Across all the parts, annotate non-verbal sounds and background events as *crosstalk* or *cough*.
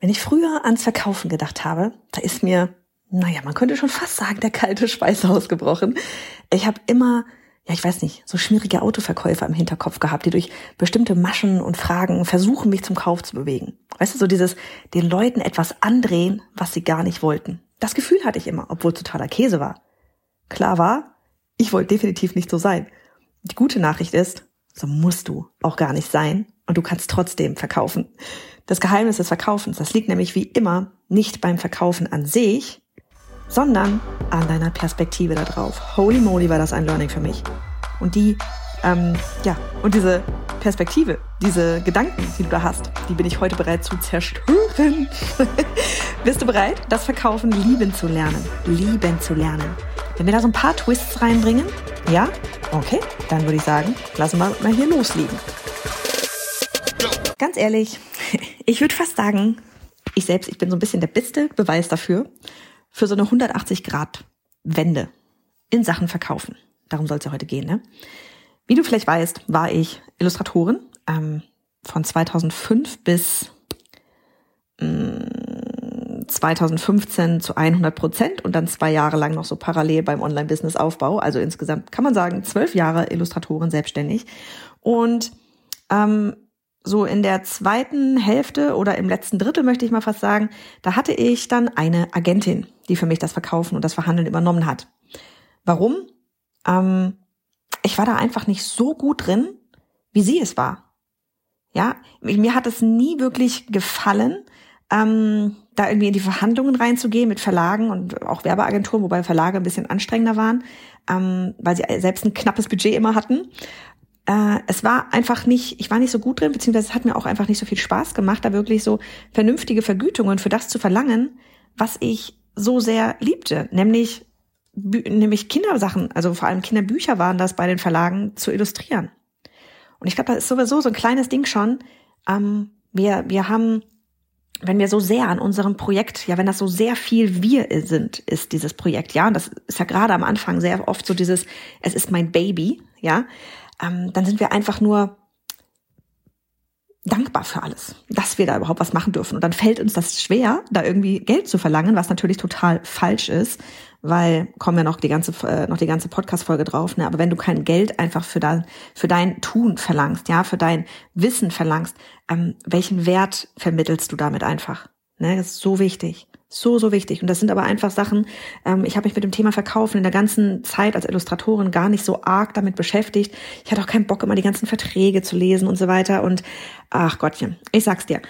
Wenn ich früher ans Verkaufen gedacht habe, da ist mir, naja, man könnte schon fast sagen, der kalte Schweiß ausgebrochen. Ich habe immer, ja, ich weiß nicht, so schmierige Autoverkäufer im Hinterkopf gehabt, die durch bestimmte Maschen und Fragen versuchen, mich zum Kauf zu bewegen. Weißt du, so dieses, den Leuten etwas andrehen, was sie gar nicht wollten. Das Gefühl hatte ich immer, obwohl totaler Käse war. Klar war, ich wollte definitiv nicht so sein. Die gute Nachricht ist, so musst du auch gar nicht sein und du kannst trotzdem verkaufen. Das Geheimnis des Verkaufens, das liegt nämlich wie immer nicht beim Verkaufen an sich, sondern an deiner Perspektive darauf. Holy moly war das ein Learning für mich. Und die, ähm, ja, und diese Perspektive, diese Gedanken, die du da hast, die bin ich heute bereit zu zerstören. *laughs* Bist du bereit, das Verkaufen lieben zu lernen? Lieben zu lernen. Wenn wir da so ein paar Twists reinbringen, ja? Okay, dann würde ich sagen, lassen wir mal hier loslegen. Ganz ehrlich, *laughs* ich würde fast sagen, ich selbst, ich bin so ein bisschen der beste Beweis dafür, für so eine 180-Grad-Wende in Sachen Verkaufen. Darum soll es ja heute gehen. Ne? Wie du vielleicht weißt, war ich Illustratorin ähm, von 2005 bis ähm, 2015 zu 100 Prozent und dann zwei Jahre lang noch so parallel beim Online-Business-Aufbau. Also insgesamt kann man sagen, zwölf Jahre Illustratorin selbstständig. Und ähm, so in der zweiten Hälfte oder im letzten Drittel möchte ich mal fast sagen, da hatte ich dann eine Agentin, die für mich das Verkaufen und das Verhandeln übernommen hat. Warum? Ähm, ich war da einfach nicht so gut drin, wie sie es war. Ja, mir hat es nie wirklich gefallen, ähm, da irgendwie in die Verhandlungen reinzugehen mit Verlagen und auch Werbeagenturen, wobei Verlage ein bisschen anstrengender waren, ähm, weil sie selbst ein knappes Budget immer hatten. Äh, es war einfach nicht, ich war nicht so gut drin, beziehungsweise es hat mir auch einfach nicht so viel Spaß gemacht, da wirklich so vernünftige Vergütungen für das zu verlangen, was ich so sehr liebte, nämlich nämlich Kindersachen, also vor allem Kinderbücher waren das bei den Verlagen zu illustrieren. Und ich glaube, das ist sowieso so ein kleines Ding schon. Ähm, wir, wir haben wenn wir so sehr an unserem Projekt, ja, wenn das so sehr viel wir sind, ist dieses Projekt, ja, und das ist ja gerade am Anfang sehr oft so dieses, es ist mein Baby, ja, ähm, dann sind wir einfach nur dankbar für alles, dass wir da überhaupt was machen dürfen. Und dann fällt uns das schwer, da irgendwie Geld zu verlangen, was natürlich total falsch ist, weil kommen ja noch die ganze äh, noch die ganze Podcast Folge drauf, ne, aber wenn du kein Geld einfach für dein für dein Tun verlangst, ja, für dein Wissen verlangst, ähm, welchen Wert vermittelst du damit einfach? Ne, das ist so wichtig. So, so wichtig. Und das sind aber einfach Sachen, ähm, ich habe mich mit dem Thema Verkaufen in der ganzen Zeit als Illustratorin gar nicht so arg damit beschäftigt. Ich hatte auch keinen Bock, immer die ganzen Verträge zu lesen und so weiter. Und ach Gottchen, ich sag's dir.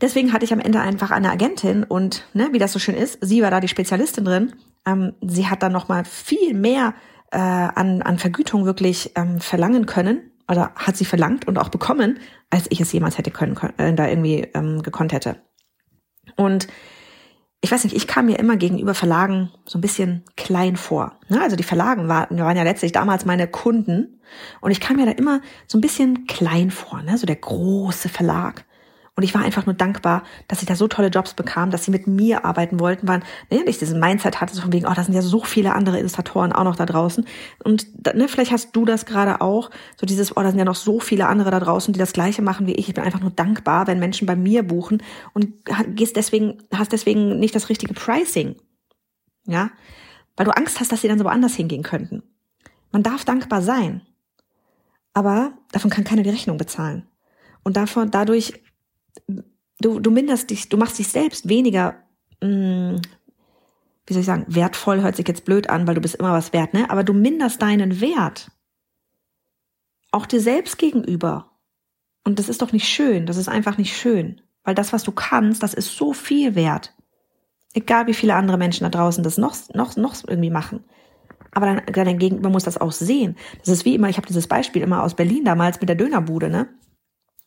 Deswegen hatte ich am Ende einfach eine Agentin und ne, wie das so schön ist, sie war da die Spezialistin drin ähm, sie hat dann noch mal viel mehr äh, an, an Vergütung wirklich ähm, verlangen können oder hat sie verlangt und auch bekommen, als ich es jemals hätte können, äh, da irgendwie ähm, gekonnt hätte. Und ich weiß nicht, ich kam mir immer gegenüber Verlagen so ein bisschen klein vor. Ne? Also die Verlagen waren, waren ja letztlich damals meine Kunden und ich kam mir da immer so ein bisschen klein vor, ne? so der große Verlag. Und ich war einfach nur dankbar, dass ich da so tolle Jobs bekam, dass sie mit mir arbeiten wollten, weil ne, ich diesen Mindset hatte, so von wegen, oh, da sind ja so viele andere Illustratoren auch noch da draußen. Und ne, vielleicht hast du das gerade auch, so dieses, oh, da sind ja noch so viele andere da draußen, die das Gleiche machen wie ich. Ich bin einfach nur dankbar, wenn Menschen bei mir buchen und gehst deswegen, hast deswegen nicht das richtige Pricing. Ja, weil du Angst hast, dass sie dann so woanders hingehen könnten. Man darf dankbar sein, aber davon kann keiner die Rechnung bezahlen. Und davon, dadurch du, du minderst dich, du machst dich selbst weniger, mh, mm, wie soll ich sagen, wertvoll hört sich jetzt blöd an, weil du bist immer was wert, ne? Aber du minderst deinen Wert. Auch dir selbst gegenüber. Und das ist doch nicht schön. Das ist einfach nicht schön. Weil das, was du kannst, das ist so viel wert. Egal wie viele andere Menschen da draußen das noch, noch, noch irgendwie machen. Aber dann, dein Gegenüber muss das auch sehen. Das ist wie immer, ich habe dieses Beispiel immer aus Berlin damals mit der Dönerbude, ne?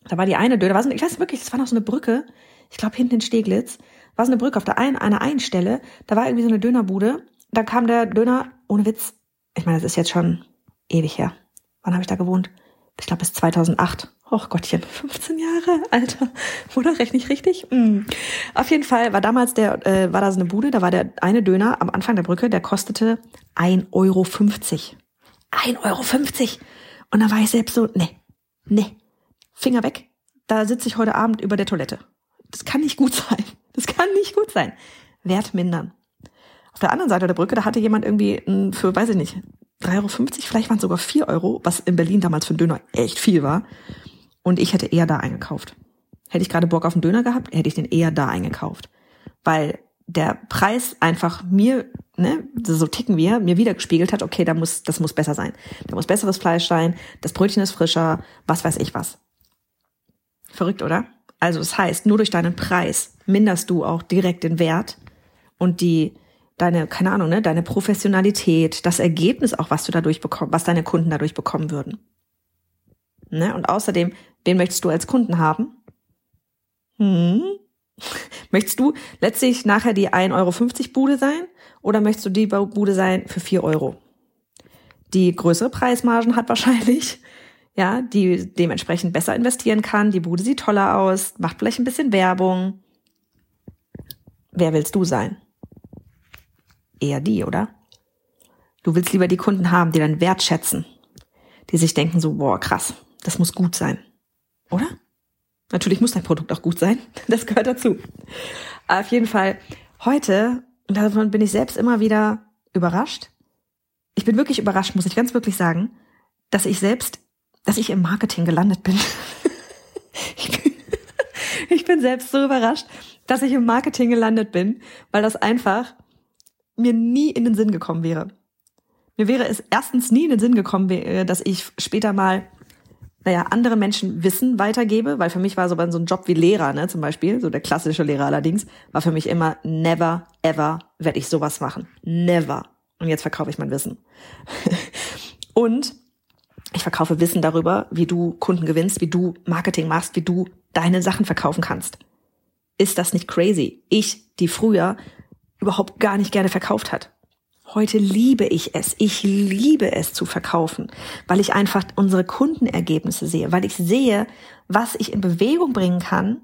Da war die eine Döner, war so, ich weiß wirklich, das war noch so eine Brücke, ich glaube hinten in Steglitz, war so eine Brücke auf der einen, einer einen Stelle, da war irgendwie so eine Dönerbude, da kam der Döner, ohne Witz, ich meine, das ist jetzt schon ewig her. Wann habe ich da gewohnt? Ich glaube bis 2008. Och Gottchen, *laughs* 15 Jahre, Alter. Oder rechne ich richtig? Mm. Auf jeden Fall war damals der, äh, war da so eine Bude, da war der eine Döner am Anfang der Brücke, der kostete 1,50 Euro. 1,50 Euro. Und da war ich selbst so, nee, nee, Finger weg, da sitze ich heute Abend über der Toilette. Das kann nicht gut sein. kann nicht gut sein. Wert mindern. Auf der anderen Seite der Brücke, da hatte jemand irgendwie für, weiß ich nicht, 3,50 Euro, vielleicht waren es sogar 4 Euro, was in Berlin damals für einen Döner echt viel war. Und ich hätte eher da eingekauft. Hätte ich gerade Bock auf einen Döner gehabt, hätte ich den eher da eingekauft. Weil der Preis einfach mir, ne, so ticken wir, mir wieder gespiegelt hat, okay, da muss, das muss besser sein. Da muss besseres Fleisch sein, das Brötchen ist frischer, was weiß ich was. Verrückt, oder? Also das heißt, nur durch deinen Preis minderst du auch direkt den Wert und die deine, keine Ahnung, ne, deine Professionalität, das Ergebnis auch, was du dadurch bekommst, was deine Kunden dadurch bekommen würden. Ne? Und außerdem, wen möchtest du als Kunden haben? Hm? *laughs* Möchtest du letztlich nachher die 1,50 Euro Bude sein oder möchtest du die Bude sein für 4 Euro? Die größere Preismargen hat wahrscheinlich, ja, die dementsprechend besser investieren kann. Die Bude sieht toller aus, macht vielleicht ein bisschen Werbung. Wer willst du sein? Eher die, oder? Du willst lieber die Kunden haben, die dann wertschätzen, die sich denken so, boah, krass, das muss gut sein. Oder? Natürlich muss dein Produkt auch gut sein. *laughs* Das gehört dazu. Auf jeden Fall heute, und davon bin ich selbst immer wieder überrascht. Ich bin wirklich überrascht, muss ich ganz wirklich sagen, dass ich selbst, dass ich im Marketing gelandet bin. *laughs* ich, bin ich bin selbst so überrascht, dass ich im Marketing gelandet bin, weil das einfach mir nie in den Sinn gekommen wäre. Mir wäre es erstens nie in den Sinn gekommen, dass ich später mal naja, andere Menschen Wissen weitergebe, weil für mich war so, so ein Job wie Lehrer, ne, zum Beispiel, so der klassische Lehrer allerdings, war für mich immer never, ever werde ich sowas machen. Never. Und jetzt verkaufe ich mein Wissen. *laughs* und ich verkaufe Wissen darüber, wie du Kunden gewinnst, wie du Marketing machst, wie du deine Sachen verkaufen kannst. Ist das nicht crazy? Ich, die früher überhaupt gar nicht gerne verkauft hat. Heute liebe ich es. Ich liebe es zu verkaufen, weil ich einfach unsere Kundenergebnisse sehe, weil ich sehe, was ich in Bewegung bringen kann.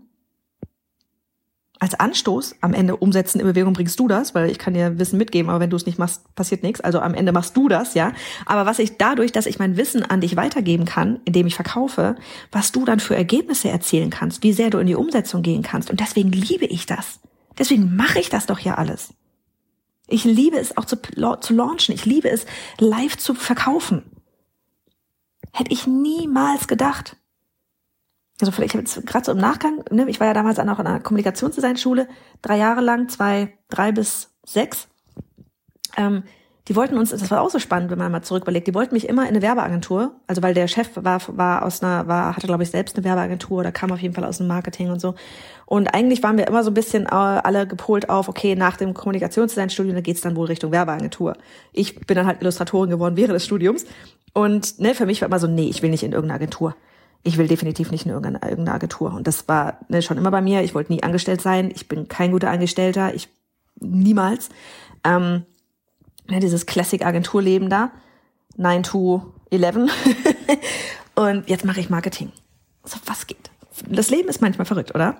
Als Anstoß, am Ende umsetzen in Bewegung bringst du das, weil ich kann dir Wissen mitgeben, aber wenn du es nicht machst, passiert nichts. Also am Ende machst du das, ja. Aber was ich dadurch, dass ich mein Wissen an dich weitergeben kann, indem ich verkaufe, was du dann für Ergebnisse erzielen kannst, wie sehr du in die Umsetzung gehen kannst. Und deswegen liebe ich das. Deswegen mache ich das doch hier alles. Ich liebe es auch zu, zu launchen. Ich liebe es, live zu verkaufen. Hätte ich niemals gedacht. Also vielleicht jetzt gerade so im Nachgang, ne, ich war ja damals auch in einer Kommunikationsdesignschule, drei Jahre lang, zwei, drei bis sechs. Ähm, die wollten uns, das war auch so spannend, wenn man mal zurück überlegt, die wollten mich immer in eine Werbeagentur, also weil der Chef war, war aus einer, war, hatte glaube ich selbst eine Werbeagentur oder kam auf jeden Fall aus dem Marketing und so. Und eigentlich waren wir immer so ein bisschen äh, alle gepolt auf, okay, nach dem Kommunikationsdesignstudium, da geht's dann wohl Richtung Werbeagentur. Ich bin dann halt Illustratorin geworden während des Studiums. Und ne, für mich war immer so, nee, ich will nicht in irgendeine Agentur. Ich will definitiv nicht in irgendeine, irgendeine Agentur. Und das war ne, schon immer bei mir. Ich wollte nie angestellt sein. Ich bin kein guter Angestellter. Ich niemals. Ähm, ja, dieses Classic-Agenturleben da, 9 to 11. *laughs* und jetzt mache ich Marketing. So, was geht? Das Leben ist manchmal verrückt, oder?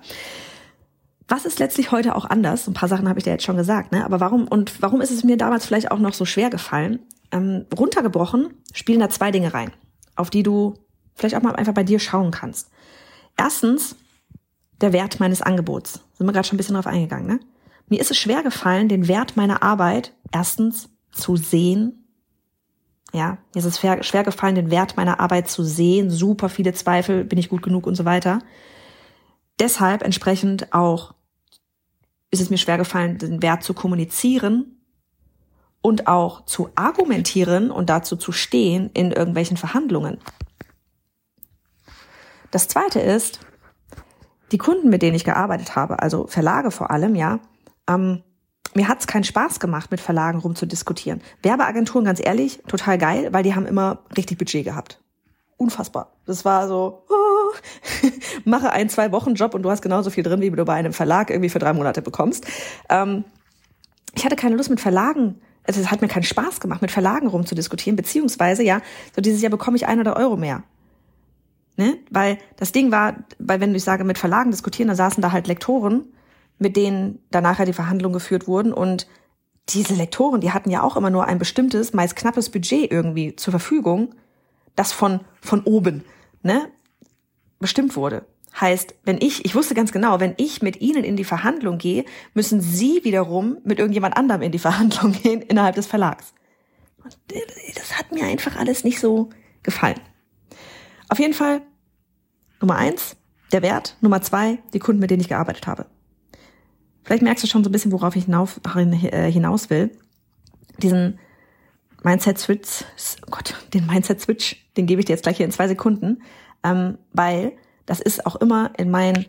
Was ist letztlich heute auch anders? Ein paar Sachen habe ich dir jetzt schon gesagt, ne? Aber warum und warum ist es mir damals vielleicht auch noch so schwer gefallen? Ähm, runtergebrochen spielen da zwei Dinge rein, auf die du vielleicht auch mal einfach bei dir schauen kannst. Erstens der Wert meines Angebots. Sind wir gerade schon ein bisschen drauf eingegangen, ne? Mir ist es schwer gefallen, den Wert meiner Arbeit erstens zu sehen. Ja, mir ist es schwer, gefallen, den Wert meiner Arbeit zu sehen. Super viele Zweifel, bin ich gut genug und so weiter. Deshalb entsprechend auch ist es mir schwer gefallen, den Wert zu kommunizieren und auch zu argumentieren und dazu zu stehen in irgendwelchen Verhandlungen. Das zweite ist, die Kunden, mit denen ich gearbeitet habe, also Verlage vor allem, ja, ähm, mir hat's keinen Spaß gemacht, mit Verlagen rumzudiskutieren. Werbeagenturen, ganz ehrlich, total geil, weil die haben immer richtig Budget gehabt. Unfassbar. Das war so, oh, *laughs* mache ein, zwei Wochen Job und du hast genauso viel drin, wie du bei einem Verlag irgendwie für drei Monate bekommst. Ähm, ich hatte keine Lust mit Verlagen, also es hat mir keinen Spaß gemacht, mit Verlagen rumzudiskutieren, beziehungsweise, ja, so dieses Jahr bekomme ich ein oder Euro mehr. Ne? Weil das Ding war, weil wenn ich sage, mit Verlagen diskutieren, da saßen da halt Lektoren, mit denen danach ja die Verhandlungen geführt wurden. Und diese Lektoren, die hatten ja auch immer nur ein bestimmtes, meist knappes Budget irgendwie zur Verfügung, das von, von oben, ne, bestimmt wurde. Heißt, wenn ich, ich wusste ganz genau, wenn ich mit Ihnen in die Verhandlung gehe, müssen Sie wiederum mit irgendjemand anderem in die *laughs* Verhandlung gehen innerhalb des Verlags. Und das hat mir einfach alles nicht so gefallen. Auf jeden Fall Nummer eins, der Wert. Nummer zwei, die Kunden, mit denen ich gearbeitet habe. Vielleicht merkst du schon so ein bisschen, worauf ich äh, hinaus will. Diesen Mindset-Switch, oh Gott, den Mindset-Switch, den gebe ich dir jetzt gleich hier in zwei Sekunden, ähm, weil das ist auch immer in meinen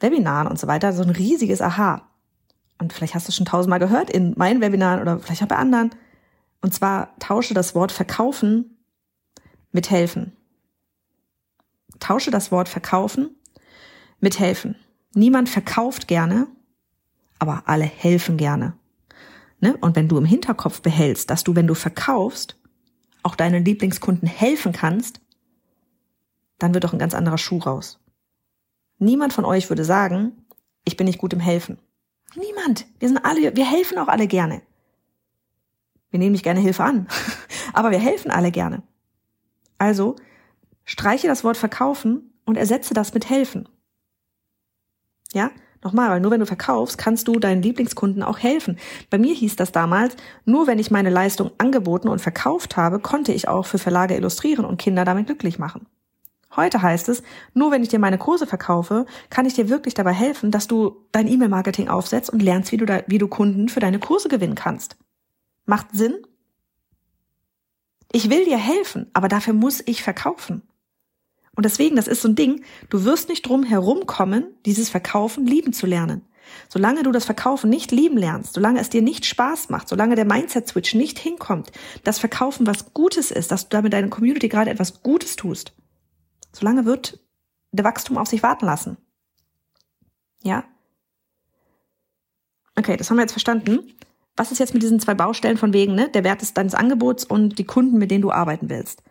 Webinaren und so weiter so ein riesiges Aha. Und vielleicht hast du schon tausendmal gehört in meinen Webinaren oder vielleicht auch bei anderen. Und zwar tausche das Wort verkaufen mit helfen. Tausche das Wort verkaufen mit helfen. Niemand verkauft gerne, aber alle helfen gerne. Ne? Und wenn du im Hinterkopf behältst, dass du, wenn du verkaufst, auch deinen Lieblingskunden helfen kannst, dann wird doch ein ganz anderer Schuh raus. Niemand von euch würde sagen, ich bin nicht gut im Helfen. Niemand. Wir sind alle, wir helfen auch alle gerne. Wir nehmen nicht gerne Hilfe an, *laughs* aber wir helfen alle gerne. Also streiche das Wort verkaufen und ersetze das mit helfen. Ja? Nochmal, weil nur wenn du verkaufst, kannst du deinen Lieblingskunden auch helfen. Bei mir hieß das damals, nur wenn ich meine Leistung angeboten und verkauft habe, konnte ich auch für Verlage illustrieren und Kinder damit glücklich machen. Heute heißt es, nur wenn ich dir meine Kurse verkaufe, kann ich dir wirklich dabei helfen, dass du dein E-Mail-Marketing aufsetzt und lernst, wie du, da, wie du Kunden für deine Kurse gewinnen kannst. Macht Sinn? Ich will dir helfen, aber dafür muss ich verkaufen. Und deswegen, das ist so ein Ding, du wirst nicht drum herumkommen, dieses Verkaufen lieben zu lernen. Solange du das Verkaufen nicht lieben lernst, solange es dir nicht Spaß macht, solange der Mindset-Switch nicht hinkommt, das Verkaufen was Gutes ist, dass du damit deiner Community gerade etwas Gutes tust, solange wird der Wachstum auf sich warten lassen. Ja? Okay, das haben wir jetzt verstanden. Was ist jetzt mit diesen zwei Baustellen von wegen, ne? Der Wert deines Angebots und die Kunden, mit denen du arbeiten willst?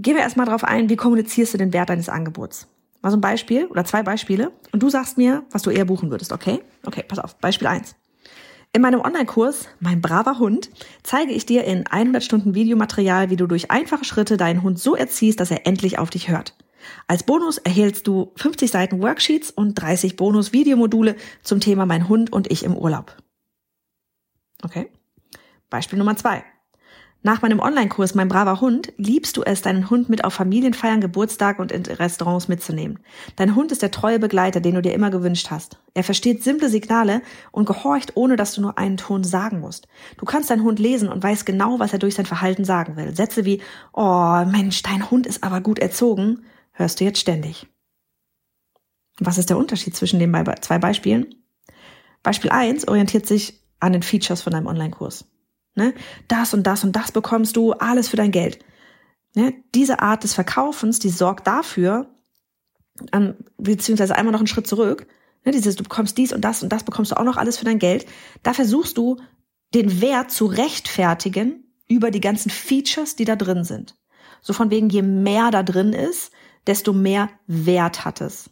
Gehen wir erstmal darauf ein, wie kommunizierst du den Wert deines Angebots? Mal so ein Beispiel oder zwei Beispiele und du sagst mir, was du eher buchen würdest, okay? Okay, pass auf. Beispiel eins. In meinem Online-Kurs Mein braver Hund zeige ich dir in 100 Stunden Videomaterial, wie du durch einfache Schritte deinen Hund so erziehst, dass er endlich auf dich hört. Als Bonus erhältst du 50 Seiten Worksheets und 30 Bonus-Videomodule zum Thema Mein Hund und ich im Urlaub. Okay? Beispiel Nummer zwei. Nach meinem Online-Kurs Mein braver Hund liebst du es, deinen Hund mit auf Familienfeiern, Geburtstag und in Restaurants mitzunehmen. Dein Hund ist der treue Begleiter, den du dir immer gewünscht hast. Er versteht simple Signale und gehorcht, ohne dass du nur einen Ton sagen musst. Du kannst deinen Hund lesen und weißt genau, was er durch sein Verhalten sagen will. Sätze wie, oh Mensch, dein Hund ist aber gut erzogen, hörst du jetzt ständig. Was ist der Unterschied zwischen den zwei Beispielen? Beispiel 1 orientiert sich an den Features von deinem Online-Kurs. Ne? Das und das und das bekommst du, alles für dein Geld. Ne? Diese Art des Verkaufens, die sorgt dafür, ähm, beziehungsweise einmal noch einen Schritt zurück, ne? dieses, du bekommst dies und das und das bekommst du auch noch alles für dein Geld. Da versuchst du, den Wert zu rechtfertigen über die ganzen Features, die da drin sind. So von wegen, je mehr da drin ist, desto mehr Wert hat es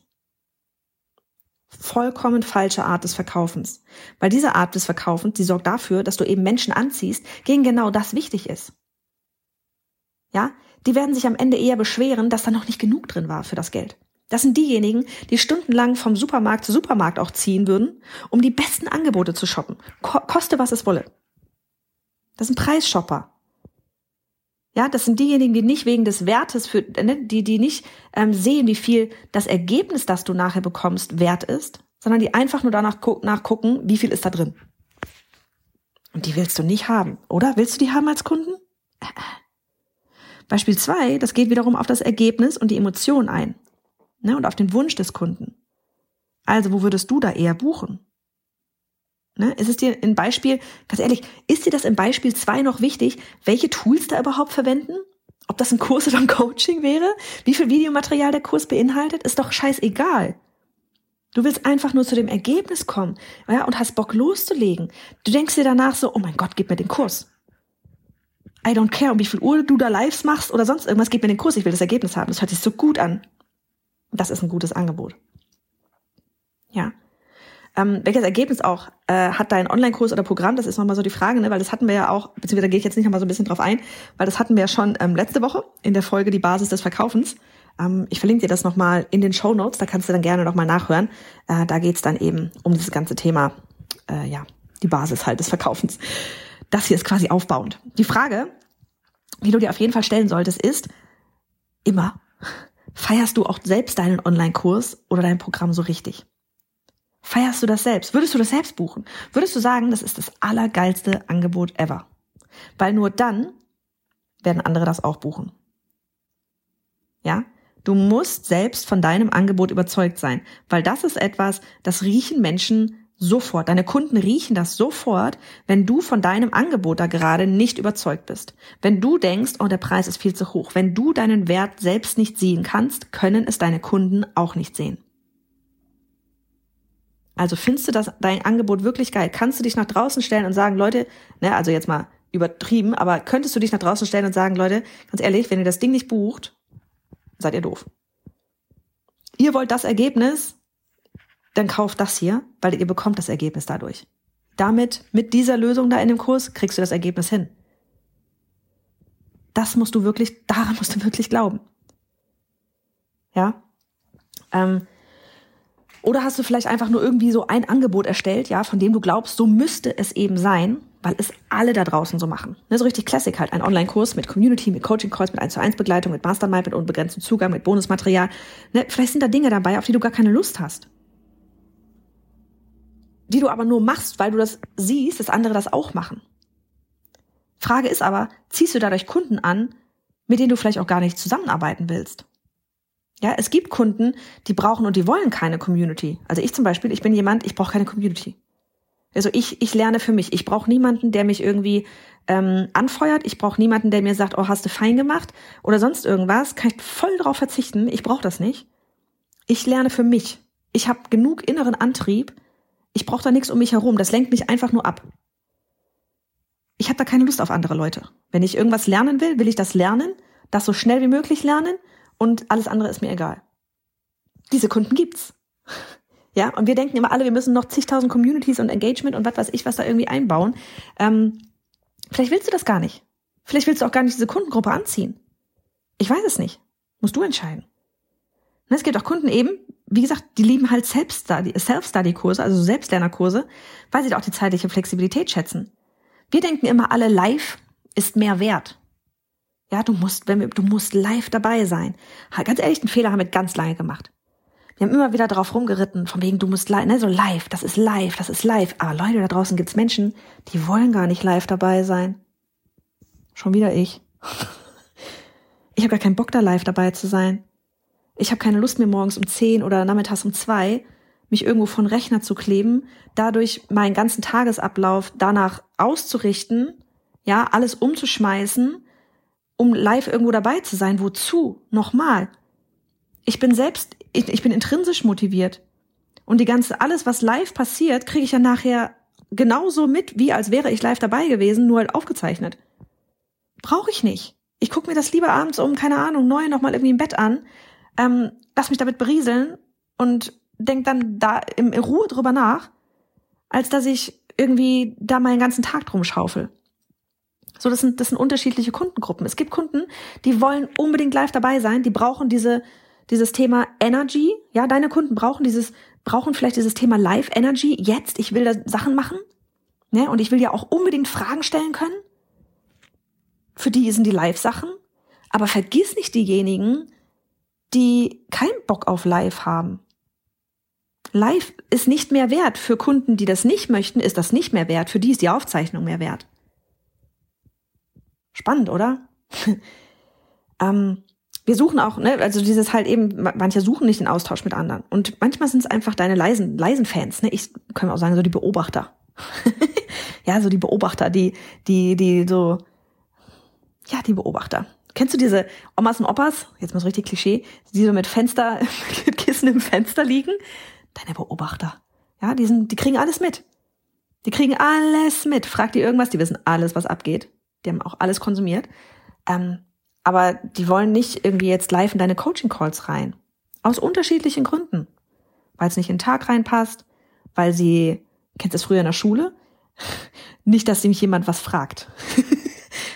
vollkommen falsche Art des Verkaufens. Weil diese Art des Verkaufens, die sorgt dafür, dass du eben Menschen anziehst, gegen genau das wichtig ist. Ja, die werden sich am Ende eher beschweren, dass da noch nicht genug drin war für das Geld. Das sind diejenigen, die stundenlang vom Supermarkt zu Supermarkt auch ziehen würden, um die besten Angebote zu shoppen. Ko koste was es wolle. Das sind Preisshopper. Ja, das sind diejenigen, die nicht wegen des Wertes für, ne, die, die nicht ähm, sehen, wie viel das Ergebnis, das du nachher bekommst, wert ist, sondern die einfach nur danach nachgucken, wie viel ist da drin. Und die willst du nicht haben, oder? Willst du die haben als Kunden? Beispiel zwei, das geht wiederum auf das Ergebnis und die Emotion ein. Ne, und auf den Wunsch des Kunden. Also, wo würdest du da eher buchen? Ne? Ist es dir ein Beispiel, ganz ehrlich, ist dir das im Beispiel 2 noch wichtig, welche Tools da überhaupt verwenden? Ob das ein Kurs oder ein Coaching wäre? Wie viel Videomaterial der Kurs beinhaltet? Ist doch scheißegal. Du willst einfach nur zu dem Ergebnis kommen ja, und hast Bock loszulegen. Du denkst dir danach so, oh mein Gott, gib mir den Kurs. I don't care, um wie viel Uhr du da Lives machst oder sonst irgendwas, gib mir den Kurs, ich will das Ergebnis haben. Das hört sich so gut an. Das ist ein gutes Angebot. Ja. Ähm, welches Ergebnis auch äh, hat dein Online-Kurs oder Programm? Das ist nochmal so die Frage, ne? weil das hatten wir ja auch, beziehungsweise da gehe ich jetzt nicht nochmal so ein bisschen drauf ein, weil das hatten wir ja schon ähm, letzte Woche in der Folge Die Basis des Verkaufens. Ähm, ich verlinke dir das nochmal in den Show Notes, da kannst du dann gerne nochmal nachhören. Äh, da geht's dann eben um dieses ganze Thema, äh, ja, die Basis halt des Verkaufens. Das hier ist quasi aufbauend. Die Frage, die du dir auf jeden Fall stellen solltest, ist immer, feierst du auch selbst deinen Online-Kurs oder dein Programm so richtig? Feierst du das selbst? Würdest du das selbst buchen? Würdest du sagen, das ist das allergeilste Angebot ever? Weil nur dann werden andere das auch buchen. Ja? Du musst selbst von deinem Angebot überzeugt sein, weil das ist etwas, das riechen Menschen sofort. Deine Kunden riechen das sofort, wenn du von deinem Angebot da gerade nicht überzeugt bist. Wenn du denkst, oh, der Preis ist viel zu hoch. Wenn du deinen Wert selbst nicht sehen kannst, können es deine Kunden auch nicht sehen. Also findest du das, dein Angebot wirklich geil? Kannst du dich nach draußen stellen und sagen, Leute, ne, also jetzt mal übertrieben, aber könntest du dich nach draußen stellen und sagen, Leute, ganz ehrlich, wenn ihr das Ding nicht bucht, seid ihr doof. Ihr wollt das Ergebnis, dann kauft das hier, weil ihr bekommt das Ergebnis dadurch. Damit, mit dieser Lösung da in dem Kurs, kriegst du das Ergebnis hin. Das musst du wirklich, daran musst du wirklich glauben. Ja? Ähm, oder hast du vielleicht einfach nur irgendwie so ein Angebot erstellt, ja, von dem du glaubst, so müsste es eben sein, weil es alle da draußen so machen. Ne, so richtig Classic halt, ein Online-Kurs mit Community, mit Coaching-Calls, mit 1 zu 1 Begleitung, mit Mastermind, mit unbegrenztem Zugang, mit Bonusmaterial. Ne, vielleicht sind da Dinge dabei, auf die du gar keine Lust hast die du aber nur machst, weil du das siehst, dass andere das auch machen. Frage ist aber, ziehst du dadurch Kunden an, mit denen du vielleicht auch gar nicht zusammenarbeiten willst? Ja, es gibt Kunden, die brauchen und die wollen keine Community. Also ich zum Beispiel, ich bin jemand, ich brauche keine Community. Also ich, ich lerne für mich. Ich brauche niemanden, der mich irgendwie ähm, anfeuert. Ich brauche niemanden, der mir sagt, oh, hast du fein gemacht oder sonst irgendwas. Kann ich voll drauf verzichten. Ich brauche das nicht. Ich lerne für mich. Ich habe genug inneren Antrieb, ich brauche da nichts um mich herum. Das lenkt mich einfach nur ab. Ich habe da keine Lust auf andere Leute. Wenn ich irgendwas lernen will, will ich das lernen, das so schnell wie möglich lernen und alles andere ist mir egal. Diese Kunden gibt's. Ja, und wir denken immer alle, wir müssen noch zigtausend Communities und Engagement und was weiß ich, was da irgendwie einbauen. Ähm, vielleicht willst du das gar nicht. Vielleicht willst du auch gar nicht diese Kundengruppe anziehen. Ich weiß es nicht. Musst du entscheiden. Es gibt auch Kunden eben, wie gesagt, die lieben halt Self-Study-Kurse, also Selbstlernerkurse, weil sie da auch die zeitliche Flexibilität schätzen. Wir denken immer alle, live ist mehr wert. Ja, du musst, wenn wir, du musst live dabei sein. Ganz ehrlich, den Fehler haben wir ganz lange gemacht. Wir haben immer wieder drauf rumgeritten, von wegen, du musst live, ne, so live, das ist live, das ist live. Aber Leute, da draußen gibt's Menschen, die wollen gar nicht live dabei sein. Schon wieder ich. *laughs* Ich habe gar keinen Bock, da live dabei zu sein. Ich habe keine Lust mehr morgens um zehn oder nachmittags um zwei mich irgendwo von Rechner zu kleben, dadurch meinen ganzen Tagesablauf danach auszurichten, ja, alles umzuschmeißen, um live irgendwo dabei zu sein. Wozu? Nochmal. Ich bin selbst, ich, ich bin intrinsisch motiviert. Und die ganze, alles, was live passiert, kriege ich ja nachher genauso mit, wie als wäre ich live dabei gewesen, nur halt aufgezeichnet. Brauche ich nicht. Ich gucke mir das lieber abends um, keine Ahnung, neu nochmal irgendwie im Bett an, ähm, lass mich damit berieseln und denk dann da in Ruhe drüber nach, als dass ich irgendwie da meinen ganzen Tag drum schaufel. So, das sind, das sind unterschiedliche Kundengruppen. Es gibt Kunden, die wollen unbedingt live dabei sein, die brauchen diese, dieses Thema Energy. Ja, deine Kunden brauchen dieses, brauchen vielleicht dieses Thema Live Energy jetzt. Ich will da Sachen machen. Ne? Und ich will ja auch unbedingt Fragen stellen können. Für die sind die Live-Sachen. Aber vergiss nicht diejenigen, die keinen Bock auf Live haben. Live ist nicht mehr wert. Für Kunden, die das nicht möchten, ist das nicht mehr wert. Für die ist die Aufzeichnung mehr wert. Spannend, oder? *laughs* ähm, wir suchen auch, ne, also dieses halt eben, manche suchen nicht den Austausch mit anderen. Und manchmal sind es einfach deine leisen, leisen Fans, ne? Ich kann auch sagen, so die Beobachter. *laughs* ja, so die Beobachter, die, die, die so, ja, die Beobachter. Kennst du diese Omas und Opas, jetzt mal so richtig Klischee, die so mit Fenster, *laughs* mit Kissen im Fenster liegen? Deine Beobachter. Ja, die sind, die kriegen alles mit. Die kriegen alles mit. Frag die irgendwas, die wissen alles, was abgeht. Die haben auch alles konsumiert. Ähm, aber die wollen nicht irgendwie jetzt live in deine Coaching-Calls rein. Aus unterschiedlichen Gründen. Weil es nicht in den Tag reinpasst, weil sie, kennst du das früher in der Schule? *laughs* Nicht, dass nämlich jemand was fragt. *laughs*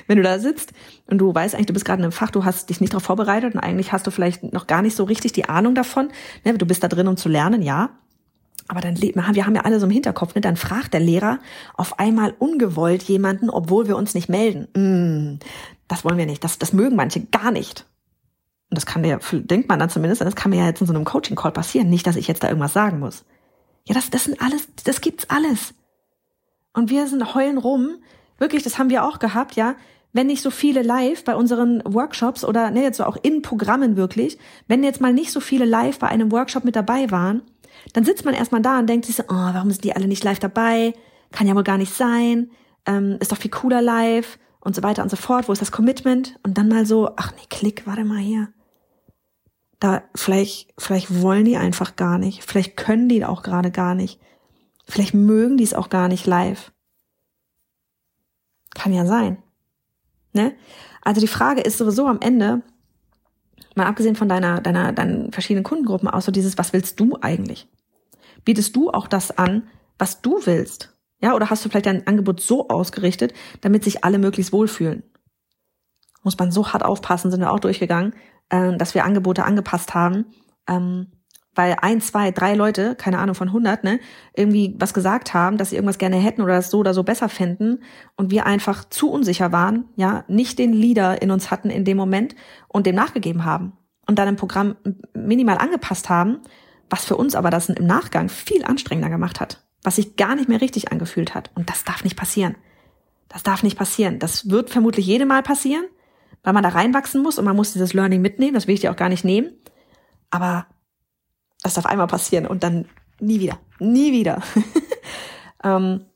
wenn du da sitzt und du weißt eigentlich, du bist gerade in einem Fach, du hast dich nicht darauf vorbereitet und eigentlich hast du vielleicht noch gar nicht so richtig die Ahnung davon. Ne? Du bist da drin, um zu lernen, ja. Aber dann, wir haben ja alle so im Hinterkopf, ne? dann fragt der Lehrer auf einmal ungewollt jemanden, obwohl wir uns nicht melden. Mm, das wollen wir nicht. Das, das mögen manche gar nicht. Und das kann mir, denkt man dann zumindest, das kann mir ja jetzt in so einem Coaching-Call passieren. Nicht, dass ich jetzt da irgendwas sagen muss. Ja, das, das sind alles, das gibt's alles. Und wir sind heulen rum. Wirklich, das haben wir auch gehabt, ja. Wenn nicht so viele live bei unseren Workshops oder ne, jetzt so auch in Programmen wirklich, wenn jetzt mal nicht so viele live bei einem Workshop mit dabei waren, dann sitzt man erstmal da und denkt sich so, oh, warum sind die alle nicht live dabei? Kann ja wohl gar nicht sein. Ähm, ist doch viel cooler live und so weiter und so fort. Wo ist das Commitment? Und dann mal so, ach nee, klick, warte mal hier. Da, vielleicht, vielleicht wollen die einfach gar nicht. Vielleicht können die auch gerade gar nicht. Vielleicht mögen die es auch gar nicht live. Kann ja sein. Ne? Also die Frage ist sowieso am Ende, mal abgesehen von deiner, deiner, deinen verschiedenen Kundengruppen aus, so dieses, was willst du eigentlich? Bietest du auch das an, was du willst? Ja, oder hast du vielleicht dein Angebot so ausgerichtet, damit sich alle möglichst wohlfühlen? Muss man so hart aufpassen, sind wir auch durchgegangen, äh, dass wir Angebote angepasst haben, ähm, weil ein, zwei, drei Leute, keine Ahnung von 100, ne, irgendwie was gesagt haben, dass sie irgendwas gerne hätten oder das so oder so besser fänden und wir einfach zu unsicher waren, ja, nicht den Leader in uns hatten in dem Moment und dem nachgegeben haben und dann im Programm minimal angepasst haben, was für uns aber das im Nachgang viel anstrengender gemacht hat, was sich gar nicht mehr richtig angefühlt hat und das darf nicht passieren. Das darf nicht passieren. Das wird vermutlich jede Mal passieren, weil man da reinwachsen muss und man muss dieses Learning mitnehmen, das will ich dir auch gar nicht nehmen, aber das darf einmal passieren und dann nie wieder. Nie wieder. *laughs* ähm,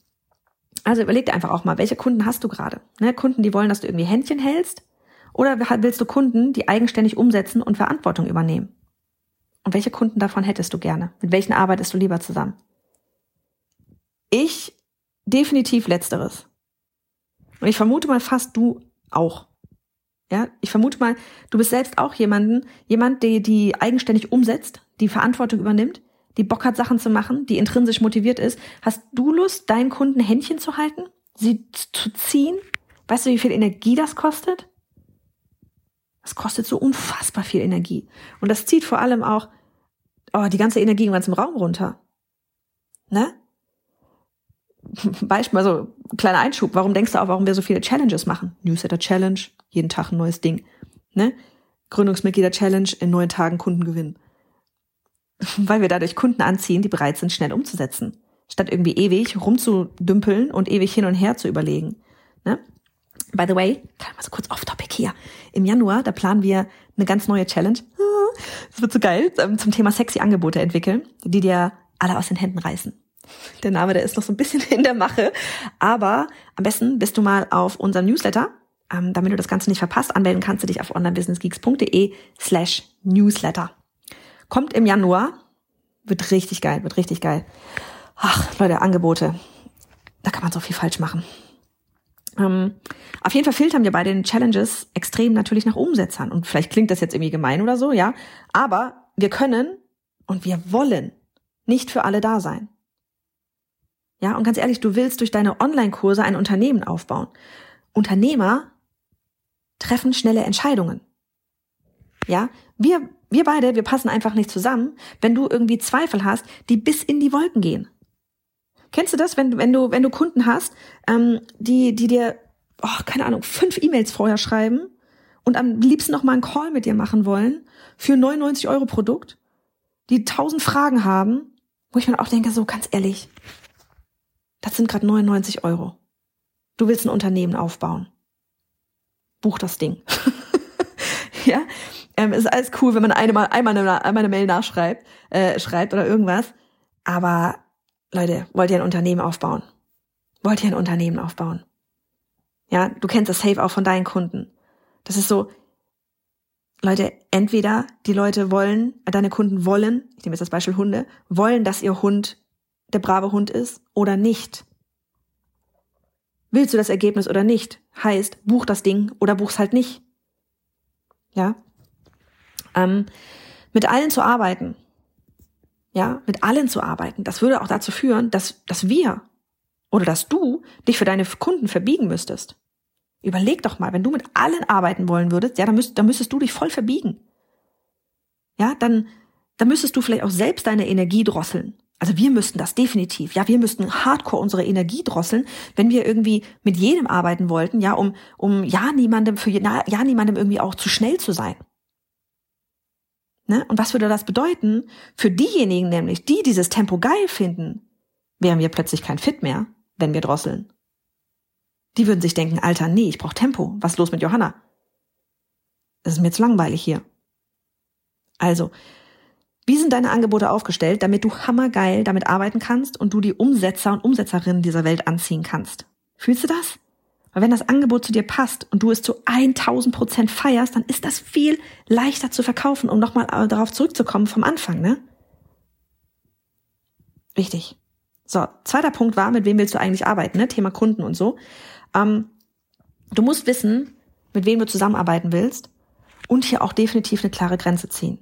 also überleg dir einfach auch mal, welche Kunden hast du gerade? Ne, Kunden, die wollen, dass du irgendwie Händchen hältst? Oder willst du Kunden, die eigenständig umsetzen und Verantwortung übernehmen? Und welche Kunden davon hättest du gerne? Mit welchen arbeitest du lieber zusammen? Ich definitiv letzteres. Und ich vermute mal fast du auch. Ja, ich vermute mal, du bist selbst auch jemanden, jemand, der die eigenständig umsetzt, die Verantwortung übernimmt, die Bock hat, Sachen zu machen, die intrinsisch motiviert ist. Hast du Lust, deinen Kunden Händchen zu halten, sie zu ziehen? Weißt du, wie viel Energie das kostet? Das kostet so unfassbar viel Energie. Und das zieht vor allem auch oh, die ganze Energie im ganzen Raum runter. Ne? *laughs* Beispiel, mal so kleiner Einschub. Warum denkst du auch, warum wir so viele Challenges machen? Newsletter Challenge, jeden Tag ein neues Ding. Ne? Gründungsmitglieder Challenge, in neun Tagen Kunden gewinnen. *laughs* Weil wir dadurch Kunden anziehen, die bereit sind, schnell umzusetzen. Statt irgendwie ewig rumzudümpeln und ewig hin und her zu überlegen. Ne? By the way, mal so kurz off-topic hier. Im Januar, da planen wir eine ganz neue Challenge. *laughs* Das wird so geil, ähm, zum Thema sexy Angebote entwickeln, die dir alle aus den Händen reißen. Der Name, der ist noch so ein bisschen *laughs* in der Mache. Aber am besten bist du mal auf unserem Newsletter, ähm, damit du das Ganze nicht verpasst. Anmelden kannst du dich auf onlinebusinessgeeks.de slash newsletter. Kommt im Januar. Wird richtig geil, wird richtig geil. Ach, Leute, Angebote. Da kann man so viel falsch machen. Ähm, auf jeden Fall filtern wir bei den Challenges extrem natürlich nach Umsetzern. Und vielleicht klingt das jetzt irgendwie gemein oder so, ja. Aber wir können und wir wollen nicht für alle da sein. Ja, und ganz ehrlich, du willst durch deine Online-Kurse ein Unternehmen aufbauen. Unternehmer treffen schnelle Entscheidungen. Ja, wir, wir beide, wir passen einfach nicht zusammen, wenn du irgendwie Zweifel hast, die bis in die Wolken gehen. Kennst du das, wenn, wenn du, wenn du Kunden hast, ähm, die, die dir, oh, keine Ahnung, fünf E-Mails vorher schreiben und am liebsten noch mal einen Call mit dir machen wollen für 99 Euro Produkt, die tausend Fragen haben, wo ich mir auch denke, so ganz ehrlich, das sind gerade 99 Euro. Du willst ein Unternehmen aufbauen. Buch das Ding. *laughs* ja, ähm, ist alles cool, wenn man eine mal, einmal, eine, einmal eine Mail nachschreibt, äh, schreibt oder irgendwas. Aber Leute, wollt ihr ein Unternehmen aufbauen? Wollt ihr ein Unternehmen aufbauen? Ja, du kennst das Safe auch von deinen Kunden. Das ist so, Leute, entweder die Leute wollen, deine Kunden wollen, ich nehme jetzt das Beispiel Hunde, wollen, dass ihr Hund der brave Hund ist oder nicht. Willst du das Ergebnis oder nicht? Heißt, buch das Ding oder buch's halt nicht. Ja? Ähm, mit allen zu arbeiten. Ja, mit allen zu arbeiten. Das würde auch dazu führen, dass, dass wir oder dass du dich für deine Kunden verbiegen müsstest. Überleg doch mal, wenn du mit allen arbeiten wollen würdest, ja, dann, müsst, dann müsstest du dich voll verbiegen. Ja, dann, dann müsstest du vielleicht auch selbst deine Energie drosseln. Also wir müssten das definitiv. Ja, wir müssten hardcore unsere Energie drosseln, wenn wir irgendwie mit jedem arbeiten wollten, ja, um, um ja niemandem, für ja niemandem irgendwie auch zu schnell zu sein. Ne? Und was würde das bedeuten? Für diejenigen nämlich, die dieses Tempo geil finden, wären wir plötzlich kein Fit mehr, wenn wir drosseln. Die würden sich denken, Alter, nee, ich brauche Tempo. Was ist los mit Johanna? Es ist mir zu langweilig hier. Also, wie sind deine Angebote aufgestellt, damit du hammergeil damit arbeiten kannst und du die Umsetzer und Umsetzerinnen dieser Welt anziehen kannst? Fühlst du das? Weil wenn das Angebot zu dir passt und du es zu 1000 Prozent feierst, dann ist das viel leichter zu verkaufen, um nochmal äh, darauf zurückzukommen vom Anfang, ne? Wichtig. So, zweiter Punkt war, mit wem willst du eigentlich arbeiten, ne? Thema Kunden und so. Ähm, du musst wissen, mit wem du zusammenarbeiten willst und hier auch definitiv eine klare Grenze ziehen.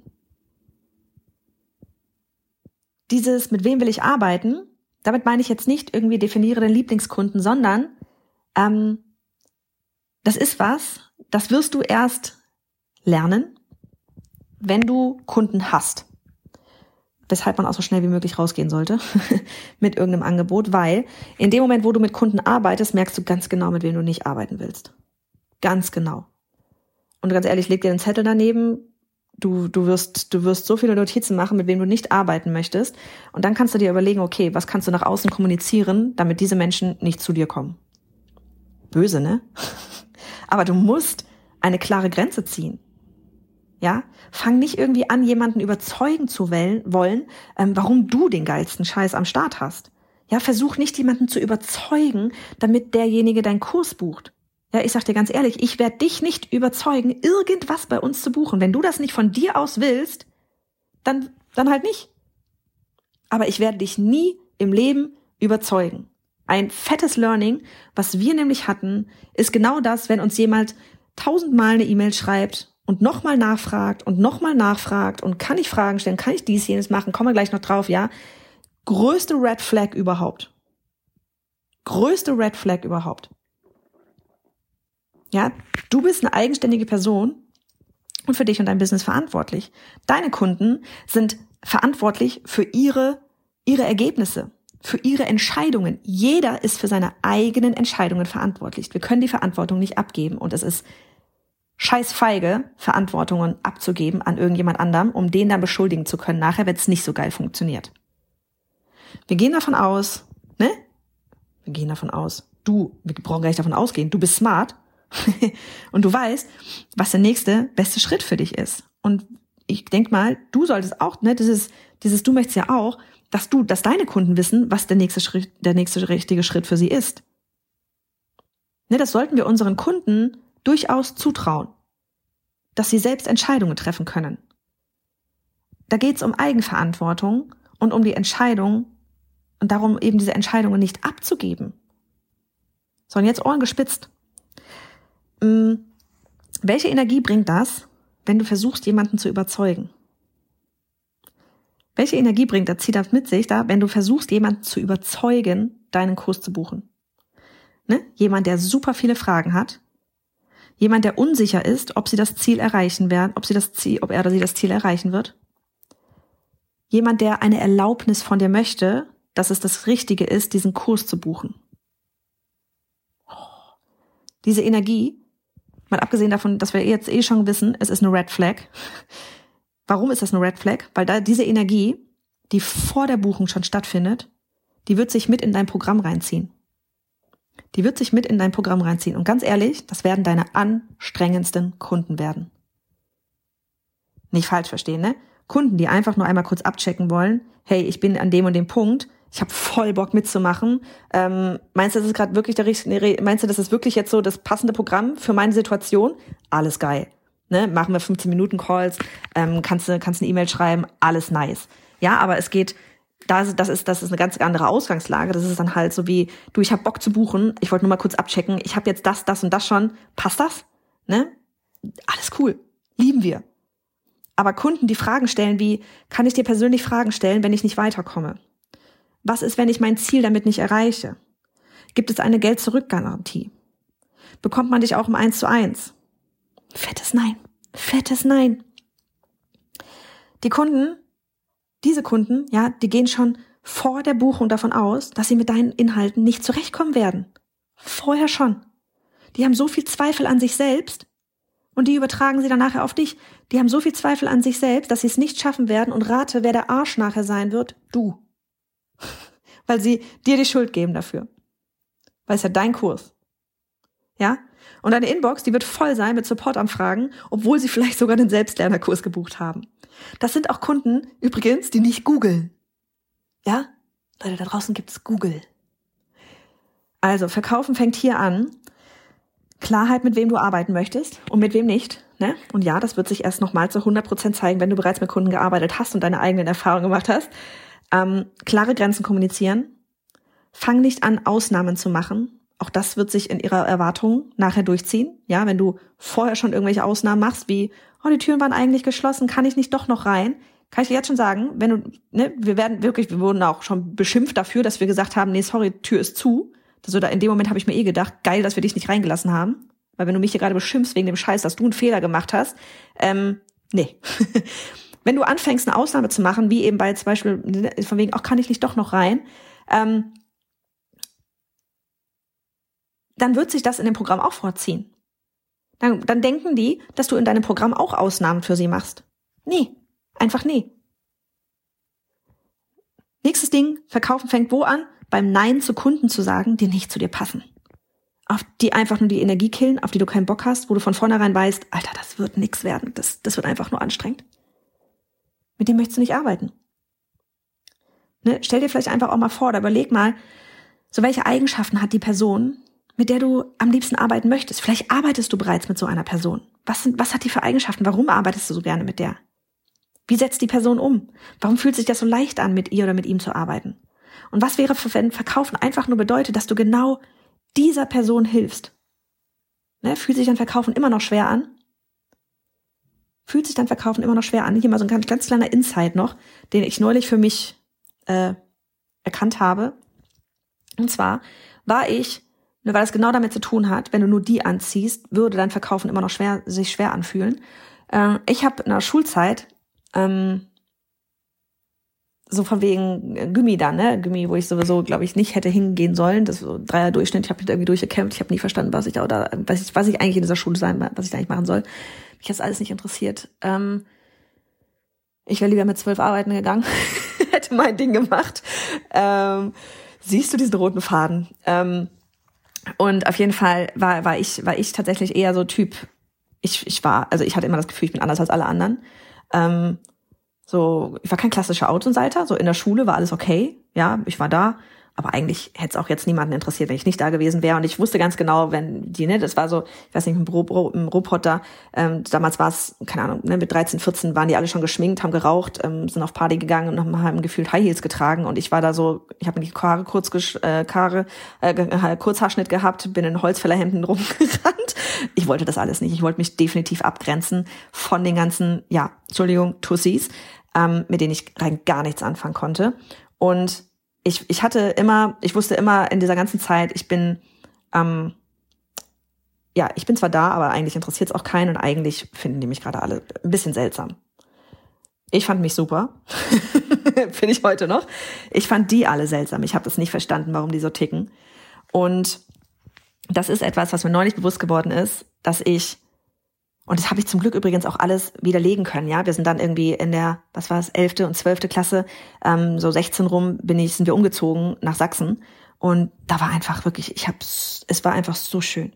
Dieses, mit wem will ich arbeiten, damit meine ich jetzt nicht irgendwie definiere den Lieblingskunden, sondern ähm, das ist was, das wirst du erst lernen, wenn du Kunden hast weshalb man auch so schnell wie möglich rausgehen sollte *laughs* mit irgendeinem Angebot, weil in dem Moment, wo du mit Kunden arbeitest, merkst du ganz genau, mit wem du nicht arbeiten willst. Ganz genau. Und ganz ehrlich, leg dir den Zettel daneben. Du, du wirst, du wirst so viele Notizen machen, mit wem du nicht arbeiten möchtest. Und dann kannst du dir überlegen, okay, was kannst du nach außen kommunizieren, damit diese Menschen nicht zu dir kommen. Böse, ne? *laughs* Aber du musst eine klare Grenze ziehen. Ja, fang nicht irgendwie an, jemanden überzeugen zu wollen, ähm, warum du den geilsten Scheiß am Start hast. Ja, versuch nicht jemanden zu überzeugen, damit derjenige deinen Kurs bucht. Ja, ich sag dir ganz ehrlich, ich werde dich nicht überzeugen, irgendwas bei uns zu buchen. Wenn du das nicht von dir aus willst, dann, dann halt nicht. Aber ich werde dich nie im Leben überzeugen. Ein fettes Learning, was wir nämlich hatten, ist genau das, wenn uns jemand tausendmal eine E-Mail schreibt und nochmal nachfragt und nochmal nachfragt und kann ich Fragen stellen, kann ich dies, jenes machen, kommen wir gleich noch drauf, ja. Größte Red Flag überhaupt. Größte Red Flag überhaupt. Ja, du bist eine eigenständige Person und für dich und dein Business verantwortlich. Deine Kunden sind verantwortlich für ihre, ihre Ergebnisse, für ihre Entscheidungen. Jeder ist für seine eigenen Entscheidungen verantwortlich. Wir können die Verantwortung nicht abgeben und es ist scheiß feige, Verantwortungen abzugeben an irgendjemand anderem, um den dann beschuldigen zu können, nachher, wenn es nicht so geil funktioniert. Wir gehen davon aus, ne? Wir gehen davon aus, du, wir brauchen gar nicht davon ausgehen, du bist smart *laughs* und du weißt, was der nächste beste Schritt für dich ist. Und ich denk mal, du solltest auch, ne, dieses, dieses, du möchtest ja auch, dass du, dass deine Kunden wissen, was der nächste Schritt, der nächste richtige Schritt für sie ist. Ne, das sollten wir unseren Kunden durchaus zutrauen, dass sie selbst Entscheidungen treffen können. Da geht es um Eigenverantwortung und um die Entscheidung und darum eben diese Entscheidungen nicht abzugeben. Sondern jetzt Ohren gespitzt. Hm, welche Energie bringt das, wenn du versuchst, jemanden zu überzeugen? Welche Energie bringt das, zieht das mit sich da, wenn du versuchst, jemanden zu überzeugen, deinen Kurs zu buchen? Ne? Jemand, der super viele Fragen hat, Jemand, der unsicher ist, ob sie das Ziel erreichen werden, ob sie das Ziel, ob er oder sie das Ziel erreichen wird. Jemand, der eine Erlaubnis von dir möchte, dass es das Richtige ist, diesen Kurs zu buchen. Diese Energie, mal abgesehen davon, dass wir jetzt eh schon wissen, es ist eine Red Flag. Warum ist das eine Red Flag? Weil da diese Energie, die vor der Buchung schon stattfindet, die wird sich mit in dein Programm reinziehen. Die wird sich mit in dein Programm reinziehen. Und ganz ehrlich, das werden deine anstrengendsten Kunden werden. Nicht falsch verstehen, ne? Kunden, die einfach nur einmal kurz abchecken wollen, hey, ich bin an dem und dem Punkt, ich habe voll Bock mitzumachen. Ähm, meinst du, das ist gerade wirklich der richtige, meinst du, das ist wirklich jetzt so das passende Programm für meine Situation? Alles geil. Ne? Machen wir 15 Minuten Calls, ähm, kannst du kannst eine E-Mail schreiben, alles nice. Ja, aber es geht das, das, ist, das ist eine ganz andere Ausgangslage. Das ist dann halt so wie, du, ich habe Bock zu buchen, ich wollte nur mal kurz abchecken, ich habe jetzt das, das und das schon, passt das? Ne? Alles cool, lieben wir. Aber Kunden, die Fragen stellen wie, kann ich dir persönlich Fragen stellen, wenn ich nicht weiterkomme? Was ist, wenn ich mein Ziel damit nicht erreiche? Gibt es eine Geld-Zurück-Garantie? bekommt man dich auch im 1 zu 1. Fettes Nein. Fettes Nein. Die Kunden, diese Kunden, ja, die gehen schon vor der Buchung davon aus, dass sie mit deinen Inhalten nicht zurechtkommen werden. Vorher schon. Die haben so viel Zweifel an sich selbst und die übertragen sie dann nachher auf dich. Die haben so viel Zweifel an sich selbst, dass sie es nicht schaffen werden und rate, wer der Arsch nachher sein wird, du. Weil sie dir die Schuld geben dafür. Weil es ja dein Kurs. Ja? Und deine Inbox, die wird voll sein mit Supportanfragen, obwohl sie vielleicht sogar den Selbstlernerkurs gebucht haben. Das sind auch Kunden, übrigens, die nicht googeln. Ja? Leute, da draußen gibt's Google. Also, Verkaufen fängt hier an. Klarheit, mit wem du arbeiten möchtest und mit wem nicht. Ne? Und ja, das wird sich erst nochmal zu 100 Prozent zeigen, wenn du bereits mit Kunden gearbeitet hast und deine eigenen Erfahrungen gemacht hast. Ähm, klare Grenzen kommunizieren. Fang nicht an, Ausnahmen zu machen. Auch das wird sich in ihrer Erwartung nachher durchziehen. Ja, wenn du vorher schon irgendwelche Ausnahmen machst, wie, oh, die Türen waren eigentlich geschlossen, kann ich nicht doch noch rein? Kann ich dir jetzt schon sagen, wenn du, ne, wir werden wirklich, wir wurden auch schon beschimpft dafür, dass wir gesagt haben, nee, sorry, Tür ist zu. Also da in dem Moment habe ich mir eh gedacht, geil, dass wir dich nicht reingelassen haben. Weil wenn du mich hier gerade beschimpfst wegen dem Scheiß, dass du einen Fehler gemacht hast, ähm, nee. *laughs* wenn du anfängst, eine Ausnahme zu machen, wie eben bei zum Beispiel, von wegen, ach, kann ich nicht doch noch rein, ähm, dann wird sich das in dem Programm auch vorziehen. Dann, dann denken die, dass du in deinem Programm auch Ausnahmen für sie machst. Nee, einfach nee. Nächstes Ding, Verkaufen fängt wo an? Beim Nein zu Kunden zu sagen, die nicht zu dir passen. Auf die einfach nur die Energie killen, auf die du keinen Bock hast, wo du von vornherein weißt, Alter, das wird nix werden, das, das wird einfach nur anstrengend. Mit dem möchtest du nicht arbeiten. Ne? Stell dir vielleicht einfach auch mal vor oder überleg mal, so welche Eigenschaften hat die Person, mit der du am liebsten arbeiten möchtest. Vielleicht arbeitest du bereits mit so einer Person. Was, sind, was hat die für Eigenschaften? Warum arbeitest du so gerne mit der? Wie setzt die Person um? Warum fühlt sich das so leicht an, mit ihr oder mit ihm zu arbeiten? Und was wäre, wenn Verkaufen einfach nur bedeutet, dass du genau dieser Person hilfst? Ne? Fühlt sich dann Verkaufen immer noch schwer an? Fühlt sich dann Verkaufen immer noch schwer an? Hier mal so ein ganz, ganz kleiner Insight noch, den ich neulich für mich äh, erkannt habe. Und zwar war ich weil das genau damit zu tun hat, wenn du nur die anziehst, würde dein Verkaufen immer noch schwer, sich schwer anfühlen. Äh, ich habe in der Schulzeit ähm, so von wegen äh, Gummi dann, ne? Gummi, wo ich sowieso, glaube ich, nicht hätte hingehen sollen. Das so Dreier Durchschnitt. Ich habe mich irgendwie durchgekämpft. Ich habe nie verstanden, was ich da oder was ich, was ich eigentlich in dieser Schule sein, was ich da eigentlich machen soll. Mich jetzt alles nicht interessiert. Ähm, ich wäre lieber mit zwölf arbeiten gegangen, *laughs* hätte mein Ding gemacht. Ähm, siehst du diesen roten Faden? Ähm, und auf jeden Fall war, war ich, war ich tatsächlich eher so Typ, ich, ich war, also ich hatte immer das Gefühl, ich bin anders als alle anderen. Ähm, so, ich war kein klassischer Außenseiter, so in der Schule war alles okay, ja, ich war da, aber eigentlich hätte es auch jetzt niemanden interessiert, wenn ich nicht da gewesen wäre. Und ich wusste ganz genau, wenn die, ne, das war so, ich weiß nicht, im, Ro im Roboter, ähm, damals war es, keine Ahnung, ne, mit 13, 14 waren die alle schon geschminkt, haben geraucht, ähm, sind auf Party gegangen und haben, gefühlt High Heels getragen. Und ich war da so, ich habe mir die Haare kurz, äh, Haare, äh, Kurzhaarschnitt gehabt, bin in Holzfällerhemden *laughs* rumgerannt. Ich wollte das alles nicht. Ich wollte mich definitiv abgrenzen von den ganzen, ja, Entschuldigung, Tussis, ähm, mit denen ich rein gar nichts anfangen konnte. Und ich, ich hatte immer, ich wusste immer in dieser ganzen Zeit, ich bin, ähm, ja, ich bin zwar da, aber eigentlich interessiert es auch keinen und eigentlich finden die mich gerade alle ein bisschen seltsam. Ich fand mich super. *laughs* Finde ich heute noch. Ich fand die alle seltsam. Ich habe das nicht verstanden, warum die so ticken. Und das ist etwas, was mir neulich bewusst geworden ist, dass ich und das habe ich zum Glück übrigens auch alles widerlegen können. Ja, wir sind dann irgendwie in der, was war es, elfte und zwölfte Klasse, ähm, so 16 rum bin ich, sind wir umgezogen nach Sachsen. Und da war einfach wirklich, ich hab's, es war einfach so schön.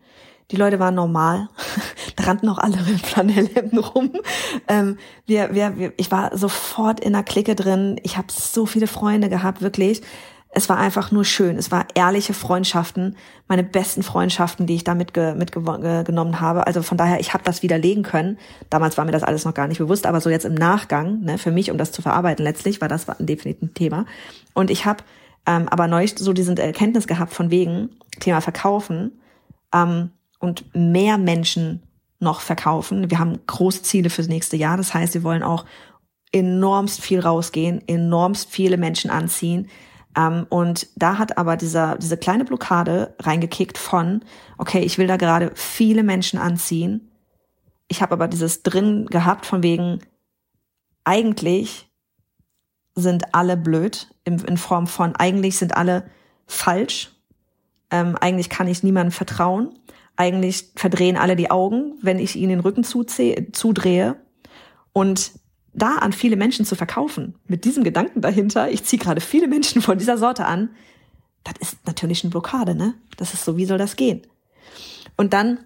Die Leute waren normal, *laughs* da rannten auch alle in Flanellhemden rum. Ähm, wir, wir, wir, ich war sofort in der Clique drin. Ich habe so viele Freunde gehabt, wirklich es war einfach nur schön. Es war ehrliche Freundschaften, meine besten Freundschaften, die ich da mitge mitgenommen habe. Also von daher, ich habe das widerlegen können. Damals war mir das alles noch gar nicht bewusst, aber so jetzt im Nachgang, ne, für mich, um das zu verarbeiten, letztlich war das definitiv ein Thema. Und ich habe ähm, aber neu so diese Erkenntnis gehabt von wegen Thema Verkaufen ähm, und mehr Menschen noch verkaufen. Wir haben große Ziele fürs nächste Jahr. Das heißt, wir wollen auch enormst viel rausgehen, enormst viele Menschen anziehen und da hat aber dieser, diese kleine Blockade reingekickt von, okay, ich will da gerade viele Menschen anziehen. Ich habe aber dieses drin gehabt von wegen, eigentlich sind alle blöd, in, in Form von, eigentlich sind alle falsch. Ähm, eigentlich kann ich niemandem vertrauen. Eigentlich verdrehen alle die Augen, wenn ich ihnen den Rücken zudrehe. Und da an viele Menschen zu verkaufen, mit diesem Gedanken dahinter, ich ziehe gerade viele Menschen von dieser Sorte an, das ist natürlich eine Blockade, ne? Das ist so, wie soll das gehen? Und dann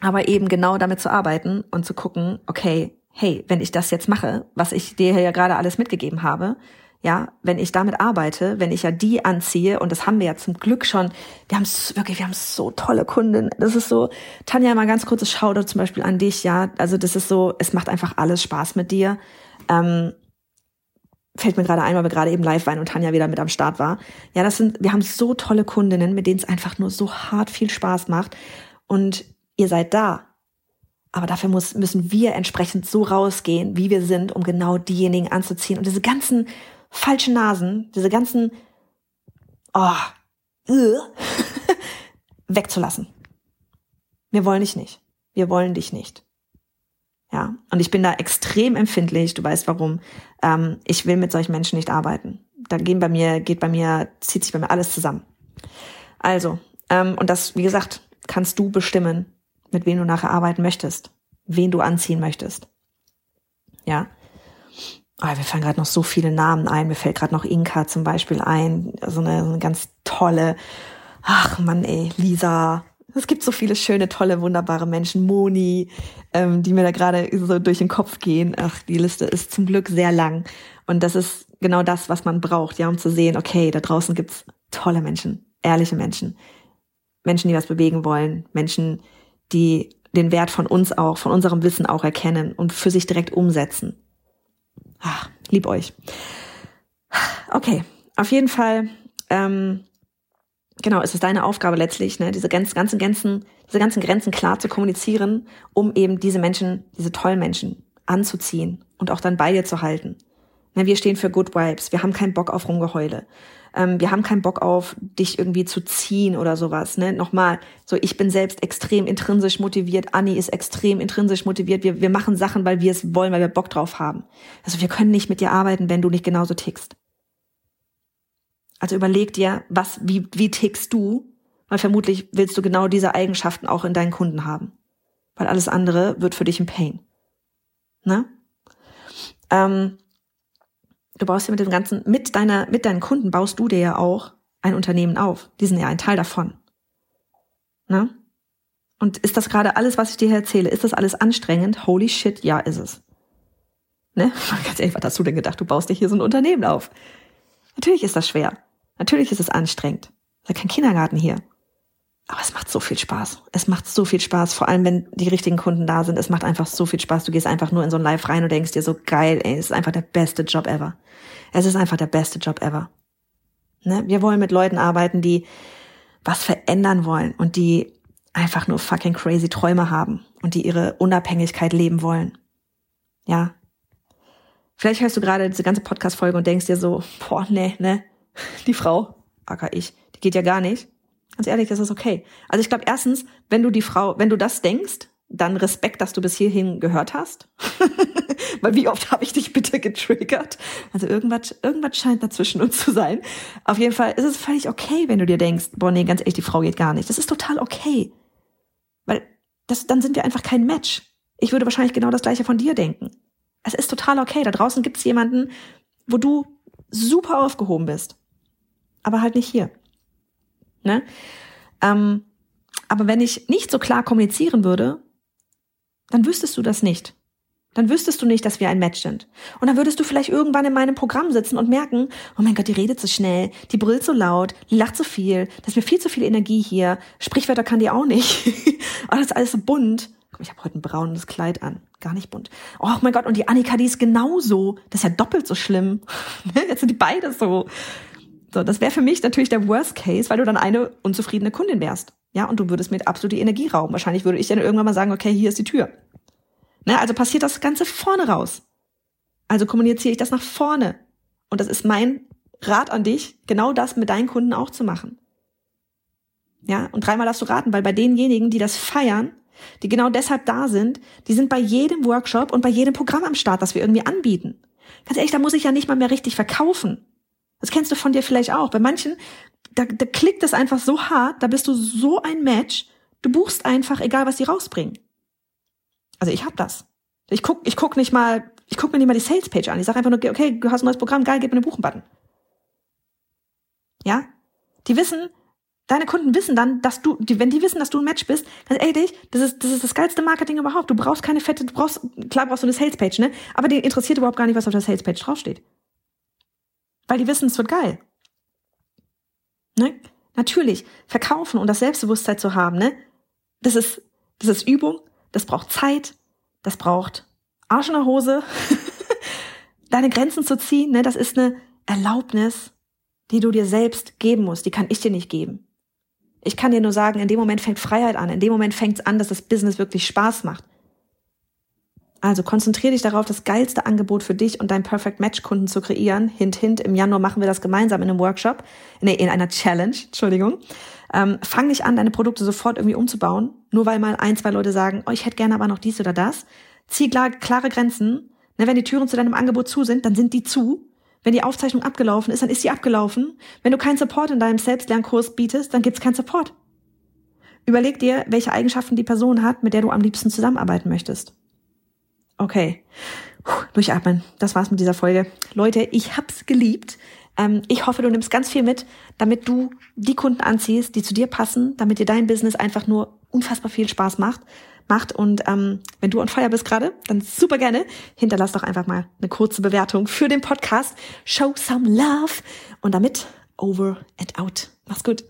aber eben genau damit zu arbeiten und zu gucken, okay, hey, wenn ich das jetzt mache, was ich dir ja gerade alles mitgegeben habe, ja, wenn ich damit arbeite, wenn ich ja die anziehe, und das haben wir ja zum Glück schon, wir haben wirklich, wir haben so tolle Kunden. Das ist so, Tanja, mal ganz kurzes Shoutout zum Beispiel an dich, ja. Also das ist so, es macht einfach alles Spaß mit dir. Ähm, fällt mir gerade ein, weil wir gerade eben live waren und Tanja wieder mit am Start war. Ja, das sind, wir haben so tolle Kundinnen, mit denen es einfach nur so hart viel Spaß macht. Und ihr seid da. Aber dafür muss, müssen wir entsprechend so rausgehen, wie wir sind, um genau diejenigen anzuziehen. Und diese ganzen falsche Nasen, diese ganzen, oh, uh, *laughs* wegzulassen. Wir wollen dich nicht. Wir wollen dich nicht. Ja, und ich bin da extrem empfindlich. Du weißt warum. Ähm, ich will mit solchen Menschen nicht arbeiten. Da gehen bei mir, geht bei mir, zieht sich bei mir alles zusammen. Also, ähm, und das, wie gesagt, kannst du bestimmen, mit wem du nachher arbeiten möchtest, wen du anziehen möchtest. Ja, Oh, mir fallen gerade noch so viele Namen ein. Mir fällt gerade noch Inka zum Beispiel ein. So eine, so eine ganz tolle, ach Mann, ey, Lisa. Es gibt so viele schöne, tolle, wunderbare Menschen. Moni, ähm, die mir da gerade so durch den Kopf gehen. Ach, die Liste ist zum Glück sehr lang. Und das ist genau das, was man braucht, ja, um zu sehen, okay, da draußen gibt's tolle Menschen, ehrliche Menschen. Menschen, die was bewegen wollen. Menschen, die den Wert von uns auch, von unserem Wissen auch erkennen und für sich direkt umsetzen. Ach, lieb euch. Okay, auf jeden Fall, ähm, genau, es ist deine Aufgabe letztlich, ne, diese ganz, ganzen Grenzen, diese ganzen Grenzen klar zu kommunizieren, um eben diese Menschen, diese tollen Menschen anzuziehen und auch dann bei dir zu halten. Ne, wir stehen für Good Vibes, wir haben keinen Bock auf Rumgeheule ähm, wir haben keinen Bock auf, dich irgendwie zu ziehen oder sowas. Ne? Nochmal, so ich bin selbst extrem intrinsisch motiviert, Anni ist extrem intrinsisch motiviert. Wir, wir machen Sachen, weil wir es wollen, weil wir Bock drauf haben. Also wir können nicht mit dir arbeiten, wenn du nicht genauso tickst. Also überleg dir, was, wie, wie tickst du? Weil vermutlich willst du genau diese Eigenschaften auch in deinen Kunden haben. Weil alles andere wird für dich ein Pain. Ne? Ähm, du baust ja mit dem ganzen, mit deiner, mit deinen Kunden baust du dir ja auch ein Unternehmen auf. Die sind ja ein Teil davon. Ne? Und ist das gerade alles, was ich dir erzähle, ist das alles anstrengend? Holy shit, ja, ist es. Ne? *laughs* Ganz ehrlich, was hast du denn gedacht? Du baust dir hier so ein Unternehmen auf. Natürlich ist das schwer. Natürlich ist es anstrengend. Es ist ja kein Kindergarten hier. Aber es macht so viel Spaß. Es macht so viel Spaß, vor allem wenn die richtigen Kunden da sind. Es macht einfach so viel Spaß. Du gehst einfach nur in so ein Live rein und denkst dir so geil, ey, es ist einfach der beste Job ever. Es ist einfach der beste Job ever. Ne? Wir wollen mit Leuten arbeiten, die was verändern wollen und die einfach nur fucking crazy Träume haben und die ihre Unabhängigkeit leben wollen. Ja. Vielleicht hörst du gerade diese ganze Podcast-Folge und denkst dir so, boah, nee, ne, die Frau, aka ich, die geht ja gar nicht. Ganz ehrlich, das ist okay. Also ich glaube, erstens, wenn du die Frau, wenn du das denkst, dann Respekt, dass du bis hierhin gehört hast. *laughs* Weil wie oft habe ich dich bitte getriggert? Also irgendwas, irgendwas scheint dazwischen uns zu sein. Auf jeden Fall ist es völlig okay, wenn du dir denkst, boah, nee, ganz ehrlich, die Frau geht gar nicht. Das ist total okay. Weil das, dann sind wir einfach kein Match. Ich würde wahrscheinlich genau das gleiche von dir denken. Es ist total okay. Da draußen gibt es jemanden, wo du super aufgehoben bist. Aber halt nicht hier. Ne? Ähm, aber wenn ich nicht so klar kommunizieren würde, dann wüsstest du das nicht. Dann wüsstest du nicht, dass wir ein Match sind. Und dann würdest du vielleicht irgendwann in meinem Programm sitzen und merken, oh mein Gott, die redet so schnell, die brüllt so laut, die lacht so viel, das ist mir viel zu viel Energie hier, Sprichwörter kann die auch nicht. *laughs* oh, das ist alles so bunt. Ich habe heute ein braunes Kleid an, gar nicht bunt. Oh mein Gott, und die Annika, die ist genauso. Das ist ja doppelt so schlimm. *laughs* Jetzt sind die beide so. So, das wäre für mich natürlich der Worst Case, weil du dann eine unzufriedene Kundin wärst. Ja, und du würdest mir absolut die Energie rauben. Wahrscheinlich würde ich dann irgendwann mal sagen, okay, hier ist die Tür. Ne, also passiert das Ganze vorne raus. Also kommuniziere ich das nach vorne. Und das ist mein Rat an dich, genau das mit deinen Kunden auch zu machen. Ja, und dreimal darfst du raten, weil bei denjenigen, die das feiern, die genau deshalb da sind, die sind bei jedem Workshop und bei jedem Programm am Start, das wir irgendwie anbieten. Ganz ehrlich, da muss ich ja nicht mal mehr richtig verkaufen. Das kennst du von dir vielleicht auch. Bei manchen, da, da klickt es einfach so hart, da bist du so ein Match, du buchst einfach, egal was die rausbringen. Also ich hab das. Ich guck, ich guck nicht mal, ich guck mir nicht mal die Salespage an. Ich sag einfach nur, okay, du hast ein neues Programm, geil, gib mir einen Buchen-Button. Ja? Die wissen, deine Kunden wissen dann, dass du, die, wenn die wissen, dass du ein Match bist, dann ehrlich, das ist, das ist das geilste Marketing überhaupt. Du brauchst keine fette, du brauchst, klar brauchst du eine Salespage, ne? Aber die interessiert überhaupt gar nicht, was auf der Salespage draufsteht. Weil die wissen, es wird geil. Ne? Natürlich, verkaufen und das Selbstbewusstsein zu haben, ne? Das ist, das ist Übung, das braucht Zeit, das braucht Arsch in der Hose, *laughs* deine Grenzen zu ziehen, ne? Das ist eine Erlaubnis, die du dir selbst geben musst, die kann ich dir nicht geben. Ich kann dir nur sagen, in dem Moment fängt Freiheit an, in dem Moment fängt es an, dass das Business wirklich Spaß macht. Also konzentriere dich darauf, das geilste Angebot für dich und deinen Perfect Match Kunden zu kreieren. Hint, hint, im Januar machen wir das gemeinsam in einem Workshop, nee, in einer Challenge, Entschuldigung. Ähm, fang nicht an, deine Produkte sofort irgendwie umzubauen, nur weil mal ein, zwei Leute sagen, oh, ich hätte gerne aber noch dies oder das. Zieh klar, klare Grenzen. Ne, wenn die Türen zu deinem Angebot zu sind, dann sind die zu. Wenn die Aufzeichnung abgelaufen ist, dann ist sie abgelaufen. Wenn du keinen Support in deinem Selbstlernkurs bietest, dann gibt's keinen Support. Überleg dir, welche Eigenschaften die Person hat, mit der du am liebsten zusammenarbeiten möchtest. Okay. Puh, durchatmen. Das war's mit dieser Folge. Leute, ich hab's geliebt. Ähm, ich hoffe, du nimmst ganz viel mit, damit du die Kunden anziehst, die zu dir passen, damit dir dein Business einfach nur unfassbar viel Spaß macht macht. Und ähm, wenn du on fire bist gerade, dann super gerne. Hinterlass doch einfach mal eine kurze Bewertung für den Podcast. Show some love. Und damit over and out. Mach's gut.